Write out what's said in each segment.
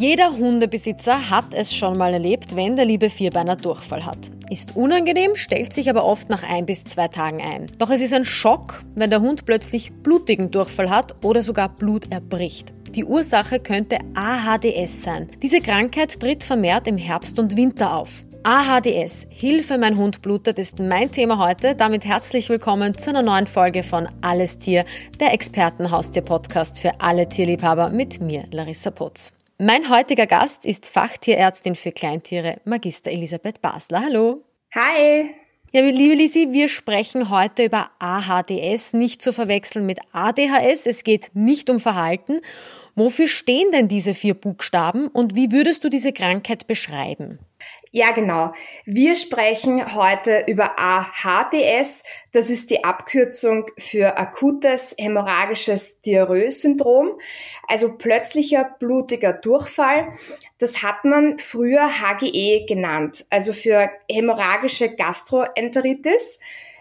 Jeder Hundebesitzer hat es schon mal erlebt, wenn der liebe Vierbeiner Durchfall hat. Ist unangenehm, stellt sich aber oft nach ein bis zwei Tagen ein. Doch es ist ein Schock, wenn der Hund plötzlich blutigen Durchfall hat oder sogar Blut erbricht. Die Ursache könnte AHDS sein. Diese Krankheit tritt vermehrt im Herbst und Winter auf. AHDS, Hilfe, mein Hund blutet, ist mein Thema heute. Damit herzlich willkommen zu einer neuen Folge von Alles Tier, der Expertenhaustier-Podcast für alle Tierliebhaber mit mir, Larissa Potz. Mein heutiger Gast ist Fachtierärztin für Kleintiere, Magister Elisabeth Basler. Hallo. Hi. Ja, liebe Lisi, wir sprechen heute über AHDS, nicht zu verwechseln mit ADHS. Es geht nicht um Verhalten. Wofür stehen denn diese vier Buchstaben und wie würdest du diese Krankheit beschreiben? Ja, genau. Wir sprechen heute über AHDS. Das ist die Abkürzung für akutes hämorrhagisches Diarrhoe-Syndrom, also plötzlicher blutiger Durchfall. Das hat man früher HGE genannt, also für hämorrhagische Gastroenteritis.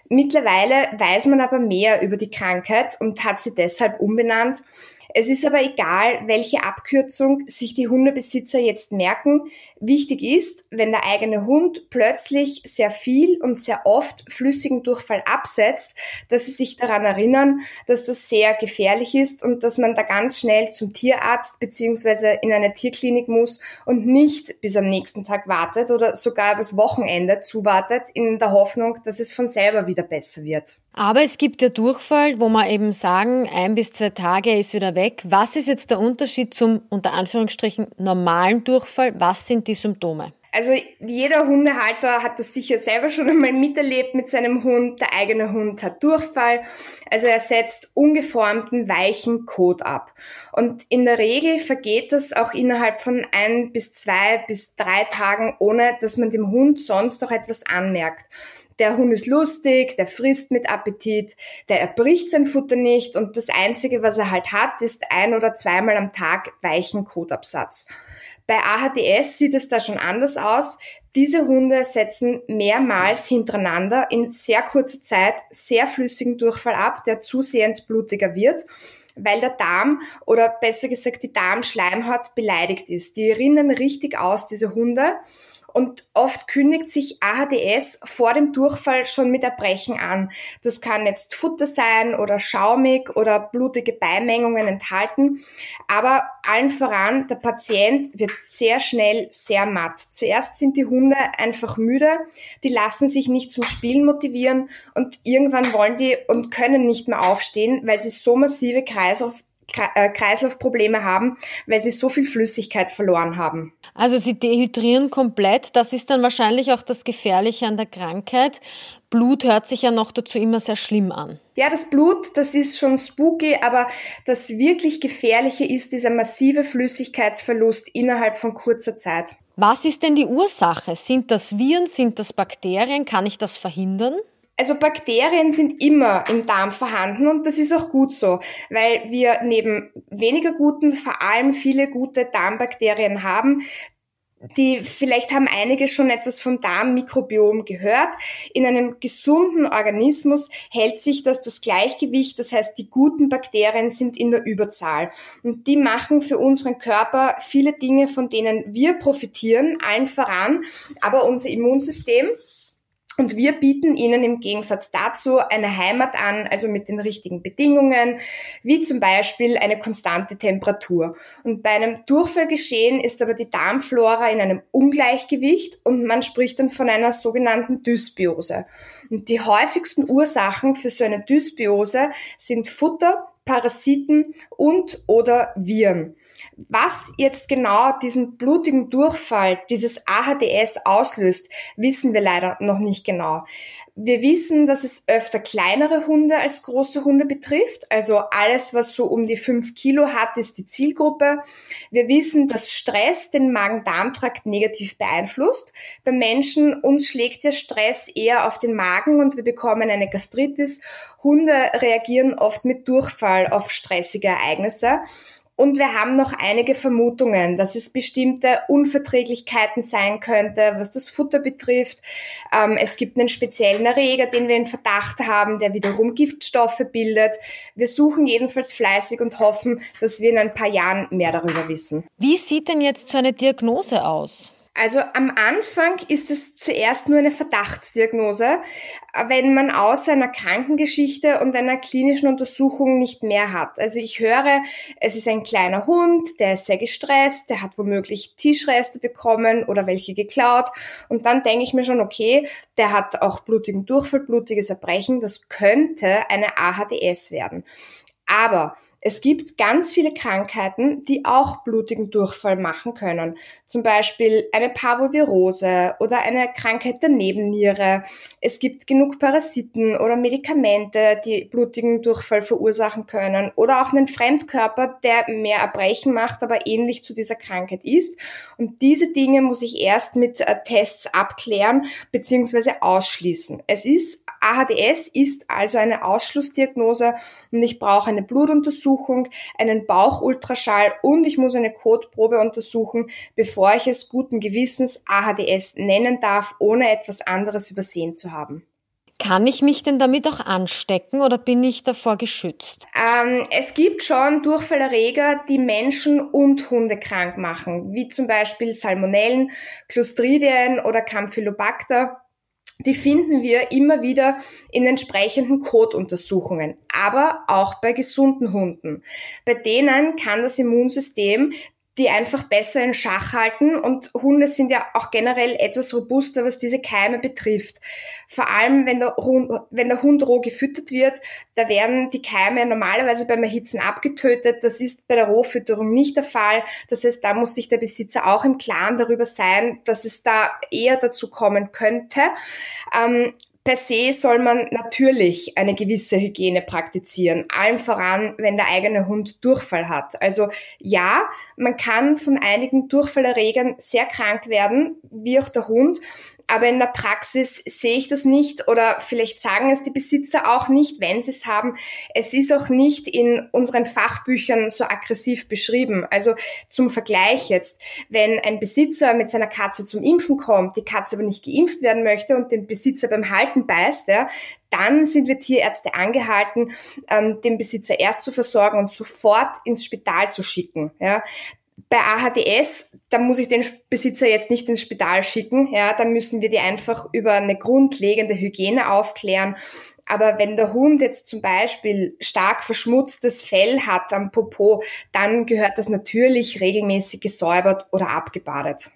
Mittlerweile weiß man aber mehr über die Krankheit und hat sie deshalb umbenannt es ist aber egal, welche Abkürzung sich die Hundebesitzer jetzt merken. Wichtig ist, wenn der eigene Hund plötzlich sehr viel und sehr oft flüssigen Durchfall absetzt, dass sie sich daran erinnern, dass das sehr gefährlich ist und dass man da ganz schnell zum Tierarzt beziehungsweise in eine Tierklinik muss und nicht bis am nächsten Tag wartet oder sogar übers Wochenende zuwartet in der Hoffnung, dass es von selber wieder besser wird. Aber es gibt ja Durchfall, wo man eben sagen, ein bis zwei Tage ist wieder weg. Was ist jetzt der Unterschied zum unter Anführungsstrichen normalen Durchfall? Was sind die Symptome? Also jeder Hundehalter hat das sicher selber schon einmal miterlebt mit seinem Hund. Der eigene Hund hat Durchfall. Also er setzt ungeformten, weichen Kot ab. Und in der Regel vergeht das auch innerhalb von ein bis zwei bis drei Tagen, ohne dass man dem Hund sonst auch etwas anmerkt der Hund ist lustig, der frisst mit Appetit, der erbricht sein Futter nicht und das Einzige, was er halt hat, ist ein oder zweimal am Tag weichen Kotabsatz. Bei AHDS sieht es da schon anders aus. Diese Hunde setzen mehrmals hintereinander in sehr kurzer Zeit sehr flüssigen Durchfall ab, der zusehends blutiger wird weil der Darm oder besser gesagt die Darmschleimhaut beleidigt ist. Die rinnen richtig aus, diese Hunde. Und oft kündigt sich AHDS vor dem Durchfall schon mit Erbrechen an. Das kann jetzt Futter sein oder schaumig oder blutige Beimengungen enthalten. Aber allen voran, der Patient wird sehr schnell sehr matt. Zuerst sind die Hunde einfach müde, die lassen sich nicht zum Spielen motivieren und irgendwann wollen die und können nicht mehr aufstehen, weil sie so massive Kreislauf Kreislaufprobleme haben, weil sie so viel Flüssigkeit verloren haben. Also sie dehydrieren komplett. Das ist dann wahrscheinlich auch das Gefährliche an der Krankheit. Blut hört sich ja noch dazu immer sehr schlimm an. Ja, das Blut, das ist schon spooky, aber das wirklich Gefährliche ist dieser massive Flüssigkeitsverlust innerhalb von kurzer Zeit. Was ist denn die Ursache? Sind das Viren, sind das Bakterien? Kann ich das verhindern? Also Bakterien sind immer im Darm vorhanden und das ist auch gut so, weil wir neben weniger guten vor allem viele gute Darmbakterien haben, die vielleicht haben einige schon etwas vom Darmmikrobiom gehört. In einem gesunden Organismus hält sich das das Gleichgewicht, das heißt, die guten Bakterien sind in der Überzahl und die machen für unseren Körper viele Dinge, von denen wir profitieren, allen voran, aber unser Immunsystem und wir bieten ihnen im Gegensatz dazu eine Heimat an, also mit den richtigen Bedingungen, wie zum Beispiel eine konstante Temperatur. Und bei einem Durchfallgeschehen ist aber die Darmflora in einem Ungleichgewicht und man spricht dann von einer sogenannten Dysbiose. Und die häufigsten Ursachen für so eine Dysbiose sind Futter, Parasiten und oder Viren. Was jetzt genau diesen blutigen Durchfall, dieses AHDS auslöst, wissen wir leider noch nicht genau. Wir wissen, dass es öfter kleinere Hunde als große Hunde betrifft. Also alles, was so um die fünf Kilo hat, ist die Zielgruppe. Wir wissen, dass Stress den Magen-Darm-Trakt negativ beeinflusst. Bei Menschen, uns schlägt der Stress eher auf den Magen und wir bekommen eine Gastritis. Hunde reagieren oft mit Durchfall auf stressige Ereignisse. Und wir haben noch einige Vermutungen, dass es bestimmte Unverträglichkeiten sein könnte, was das Futter betrifft. Ähm, es gibt einen speziellen Erreger, den wir in Verdacht haben, der wiederum Giftstoffe bildet. Wir suchen jedenfalls fleißig und hoffen, dass wir in ein paar Jahren mehr darüber wissen. Wie sieht denn jetzt so eine Diagnose aus? Also am Anfang ist es zuerst nur eine Verdachtsdiagnose, wenn man außer einer Krankengeschichte und einer klinischen Untersuchung nicht mehr hat. Also ich höre, es ist ein kleiner Hund, der ist sehr gestresst, der hat womöglich Tischreste bekommen oder welche geklaut und dann denke ich mir schon, okay, der hat auch blutigen Durchfall, blutiges Erbrechen, das könnte eine AHDS werden. Aber es gibt ganz viele Krankheiten, die auch blutigen Durchfall machen können. Zum Beispiel eine Parvovirose oder eine Krankheit der Nebenniere. Es gibt genug Parasiten oder Medikamente, die blutigen Durchfall verursachen können. Oder auch einen Fremdkörper, der mehr Erbrechen macht, aber ähnlich zu dieser Krankheit ist. Und diese Dinge muss ich erst mit äh, Tests abklären bzw. ausschließen. Es ist AHDS ist also eine Ausschlussdiagnose und ich brauche eine Blutuntersuchung, einen Bauchultraschall und ich muss eine Kotprobe untersuchen, bevor ich es guten Gewissens AHDS nennen darf, ohne etwas anderes übersehen zu haben. Kann ich mich denn damit auch anstecken oder bin ich davor geschützt? Ähm, es gibt schon Durchfallerreger, die Menschen und Hunde krank machen, wie zum Beispiel Salmonellen, Clostridien oder Campylobacter die finden wir immer wieder in entsprechenden Kotuntersuchungen, aber auch bei gesunden Hunden. Bei denen kann das Immunsystem die einfach besser in Schach halten und Hunde sind ja auch generell etwas robuster, was diese Keime betrifft. Vor allem, wenn der, Hund, wenn der Hund roh gefüttert wird, da werden die Keime normalerweise beim Erhitzen abgetötet. Das ist bei der Rohfütterung nicht der Fall. Das heißt, da muss sich der Besitzer auch im Klaren darüber sein, dass es da eher dazu kommen könnte. Ähm, per se soll man natürlich eine gewisse Hygiene praktizieren, allen voran, wenn der eigene Hund Durchfall hat. Also ja, man kann von einigen Durchfallerregern sehr krank werden, wie auch der Hund, aber in der Praxis sehe ich das nicht oder vielleicht sagen es die Besitzer auch nicht, wenn sie es haben. Es ist auch nicht in unseren Fachbüchern so aggressiv beschrieben. Also zum Vergleich jetzt, wenn ein Besitzer mit seiner Katze zum Impfen kommt, die Katze aber nicht geimpft werden möchte und den Besitzer beim Halten beißt, ja, dann sind wir Tierärzte angehalten, ähm, den Besitzer erst zu versorgen und sofort ins Spital zu schicken. Ja bei AHDS, da muss ich den Besitzer jetzt nicht ins Spital schicken, ja, da müssen wir die einfach über eine grundlegende Hygiene aufklären. Aber wenn der Hund jetzt zum Beispiel stark verschmutztes Fell hat am Popo, dann gehört das natürlich regelmäßig gesäubert oder abgebadet.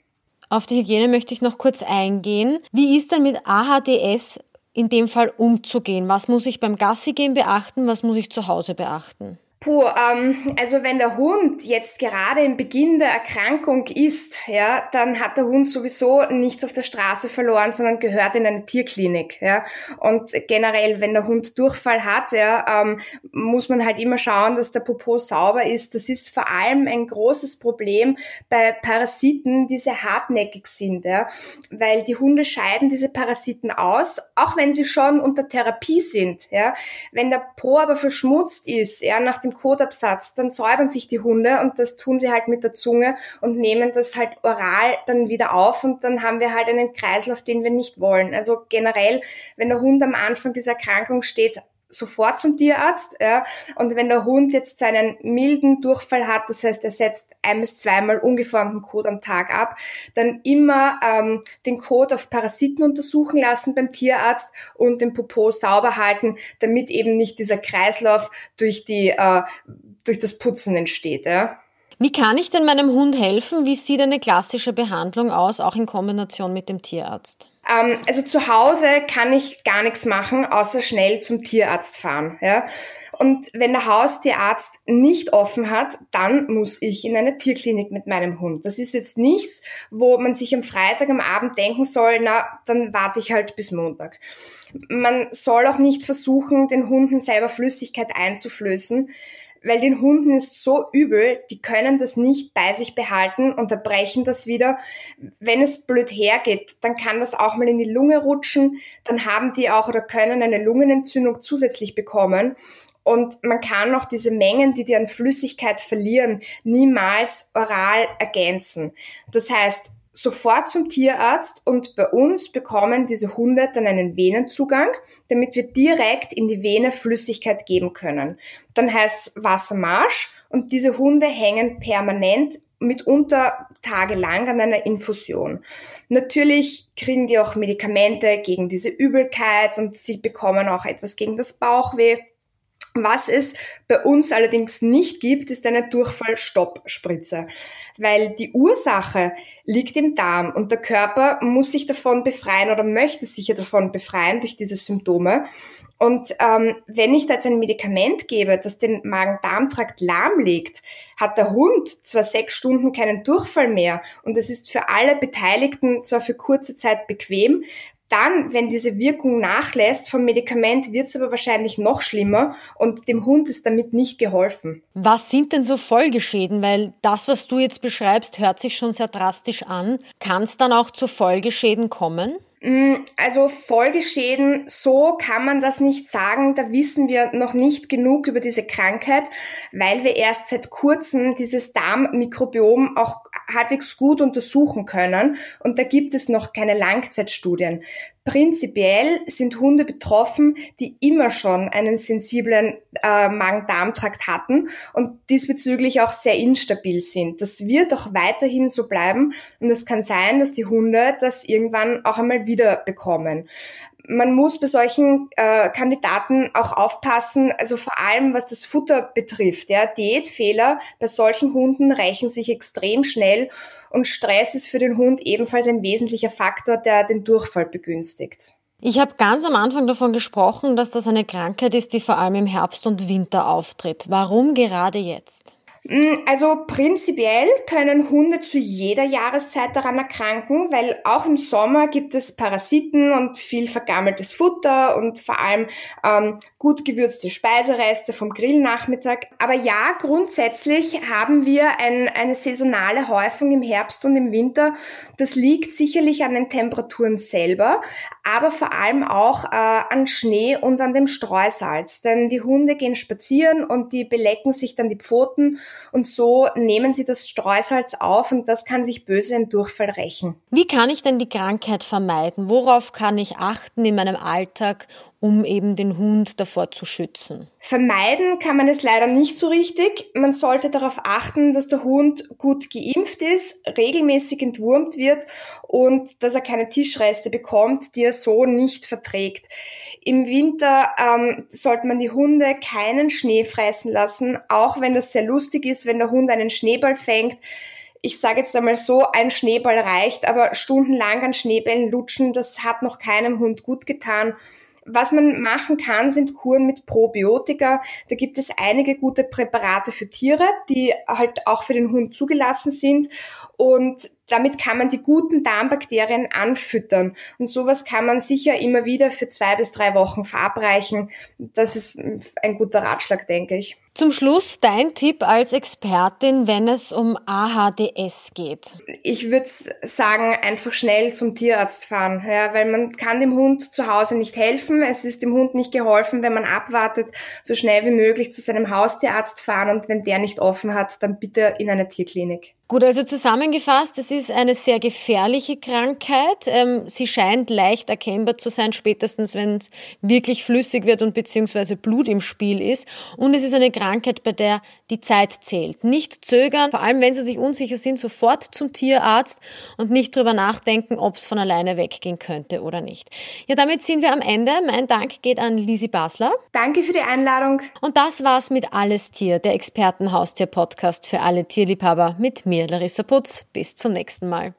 Auf die Hygiene möchte ich noch kurz eingehen. Wie ist denn mit AHDS in dem Fall umzugehen? Was muss ich beim Gassi gehen beachten? Was muss ich zu Hause beachten? Puh, ähm, also wenn der Hund jetzt gerade im Beginn der Erkrankung ist, ja, dann hat der Hund sowieso nichts auf der Straße verloren, sondern gehört in eine Tierklinik, ja. Und generell, wenn der Hund Durchfall hat, ja, ähm, muss man halt immer schauen, dass der Popo sauber ist. Das ist vor allem ein großes Problem bei Parasiten, die sehr hartnäckig sind, ja, weil die Hunde scheiden diese Parasiten aus, auch wenn sie schon unter Therapie sind, ja. Wenn der Po aber verschmutzt ist, ja, nach dem Kotabsatz, dann säubern sich die Hunde und das tun sie halt mit der Zunge und nehmen das halt oral dann wieder auf und dann haben wir halt einen Kreislauf, den wir nicht wollen. Also generell, wenn der Hund am Anfang dieser Erkrankung steht, sofort zum Tierarzt. Ja. Und wenn der Hund jetzt so einen milden Durchfall hat, das heißt, er setzt ein bis zweimal ungeformten Kot am Tag ab, dann immer ähm, den Kot auf Parasiten untersuchen lassen beim Tierarzt und den Popo sauber halten, damit eben nicht dieser Kreislauf durch die äh, durch das Putzen entsteht. Ja. Wie kann ich denn meinem Hund helfen? Wie sieht eine klassische Behandlung aus, auch in Kombination mit dem Tierarzt? Ähm, also zu Hause kann ich gar nichts machen, außer schnell zum Tierarzt fahren. Ja? Und wenn der Haustierarzt nicht offen hat, dann muss ich in eine Tierklinik mit meinem Hund. Das ist jetzt nichts, wo man sich am Freitag am Abend denken soll, na, dann warte ich halt bis Montag. Man soll auch nicht versuchen, den Hunden selber Flüssigkeit einzuflößen, weil den Hunden ist so übel, die können das nicht bei sich behalten, unterbrechen das wieder. Wenn es blöd hergeht, dann kann das auch mal in die Lunge rutschen, dann haben die auch oder können eine Lungenentzündung zusätzlich bekommen. Und man kann auch diese Mengen, die die an Flüssigkeit verlieren, niemals oral ergänzen. Das heißt, sofort zum Tierarzt und bei uns bekommen diese Hunde dann einen Venenzugang, damit wir direkt in die Vene Flüssigkeit geben können. Dann heißt es Wassermarsch und diese Hunde hängen permanent mitunter tagelang an einer Infusion. Natürlich kriegen die auch Medikamente gegen diese Übelkeit und sie bekommen auch etwas gegen das Bauchweh. Was es bei uns allerdings nicht gibt, ist eine Durchfallstoppspritze, weil die Ursache liegt im Darm und der Körper muss sich davon befreien oder möchte sich ja davon befreien durch diese Symptome. Und ähm, wenn ich da jetzt ein Medikament gebe, das den Magen-Darm-Trakt lahmlegt, hat der Hund zwar sechs Stunden keinen Durchfall mehr und es ist für alle Beteiligten zwar für kurze Zeit bequem, dann, wenn diese Wirkung nachlässt vom Medikament, wird es aber wahrscheinlich noch schlimmer und dem Hund ist damit nicht geholfen. Was sind denn so Folgeschäden? Weil das, was du jetzt beschreibst, hört sich schon sehr drastisch an. Kann es dann auch zu Folgeschäden kommen? Mm, also Folgeschäden, so kann man das nicht sagen. Da wissen wir noch nicht genug über diese Krankheit, weil wir erst seit kurzem dieses Darmmikrobiom auch halbwegs gut untersuchen können. Und da gibt es noch keine Langzeitstudien. Prinzipiell sind Hunde betroffen, die immer schon einen sensiblen äh, Magen-Darm-Trakt hatten und diesbezüglich auch sehr instabil sind. Das wird auch weiterhin so bleiben und es kann sein, dass die Hunde das irgendwann auch einmal wieder bekommen man muss bei solchen äh, Kandidaten auch aufpassen, also vor allem was das Futter betrifft. Ja, Diätfehler bei solchen Hunden rächen sich extrem schnell und Stress ist für den Hund ebenfalls ein wesentlicher Faktor, der den Durchfall begünstigt. Ich habe ganz am Anfang davon gesprochen, dass das eine Krankheit ist, die vor allem im Herbst und Winter auftritt. Warum gerade jetzt? Mm, also prinzipiell können Hunde zu jeder Jahreszeit daran erkranken, weil auch im Sommer gibt es Parasiten und viel vergammeltes Futter und vor allem ähm, gut gewürzte Speisereste vom Grillnachmittag. Aber ja, grundsätzlich haben wir ein, eine saisonale Häufung im Herbst und im Winter. Das liegt sicherlich an den Temperaturen selber, aber vor allem auch äh, an Schnee und an dem Streusalz. Denn die Hunde gehen spazieren und die belecken sich dann die Pfoten und so nehmen sie das Streusalz auf und das kann sich böse in Durchfall rächen. Wie kann ich denn die Krankheit vermeiden? Worauf kann ich achten in meinem Alltag, um eben den Hund davor zu schützen? Vermeiden kann man es leider nicht so richtig. Man sollte darauf achten, dass der Hund gut geimpft ist, regelmäßig entwurmt wird und dass er keine Tischreste bekommt, die er so nicht verträgt. Im Winter ähm, sollte man die Hunde keinen Schnee fressen lassen, auch wenn das sehr lustig ist, wenn der Hund einen Schneeball fängt ich sage jetzt einmal so, ein Schneeball reicht, aber stundenlang an Schneebällen lutschen, das hat noch keinem Hund gut getan. Was man machen kann, sind Kuren mit Probiotika. Da gibt es einige gute Präparate für Tiere, die halt auch für den Hund zugelassen sind. Und damit kann man die guten Darmbakterien anfüttern. Und sowas kann man sicher immer wieder für zwei bis drei Wochen verabreichen. Das ist ein guter Ratschlag, denke ich. Zum Schluss dein Tipp als Expertin, wenn es um AHDS geht. Ich würde sagen, einfach schnell zum Tierarzt fahren, ja, weil man kann dem Hund zu Hause nicht helfen. Es ist dem Hund nicht geholfen, wenn man abwartet, so schnell wie möglich zu seinem Haustierarzt fahren und wenn der nicht offen hat, dann bitte in eine Tierklinik. Gut, also zusammengefasst, es ist eine sehr gefährliche Krankheit. Ähm, sie scheint leicht erkennbar zu sein, spätestens wenn es wirklich flüssig wird und beziehungsweise Blut im Spiel ist. Und es ist eine Krankheit, bei der die Zeit zählt. Nicht zögern, vor allem wenn Sie sich unsicher sind, sofort zum Tierarzt und nicht drüber nachdenken, ob es von alleine weggehen könnte oder nicht. Ja, damit sind wir am Ende. Mein Dank geht an Lisi Basler. Danke für die Einladung. Und das war's mit Alles Tier, der Expertenhaustier-Podcast für alle Tierliebhaber mit mir mir, Larissa Putz. Bis zum nächsten Mal.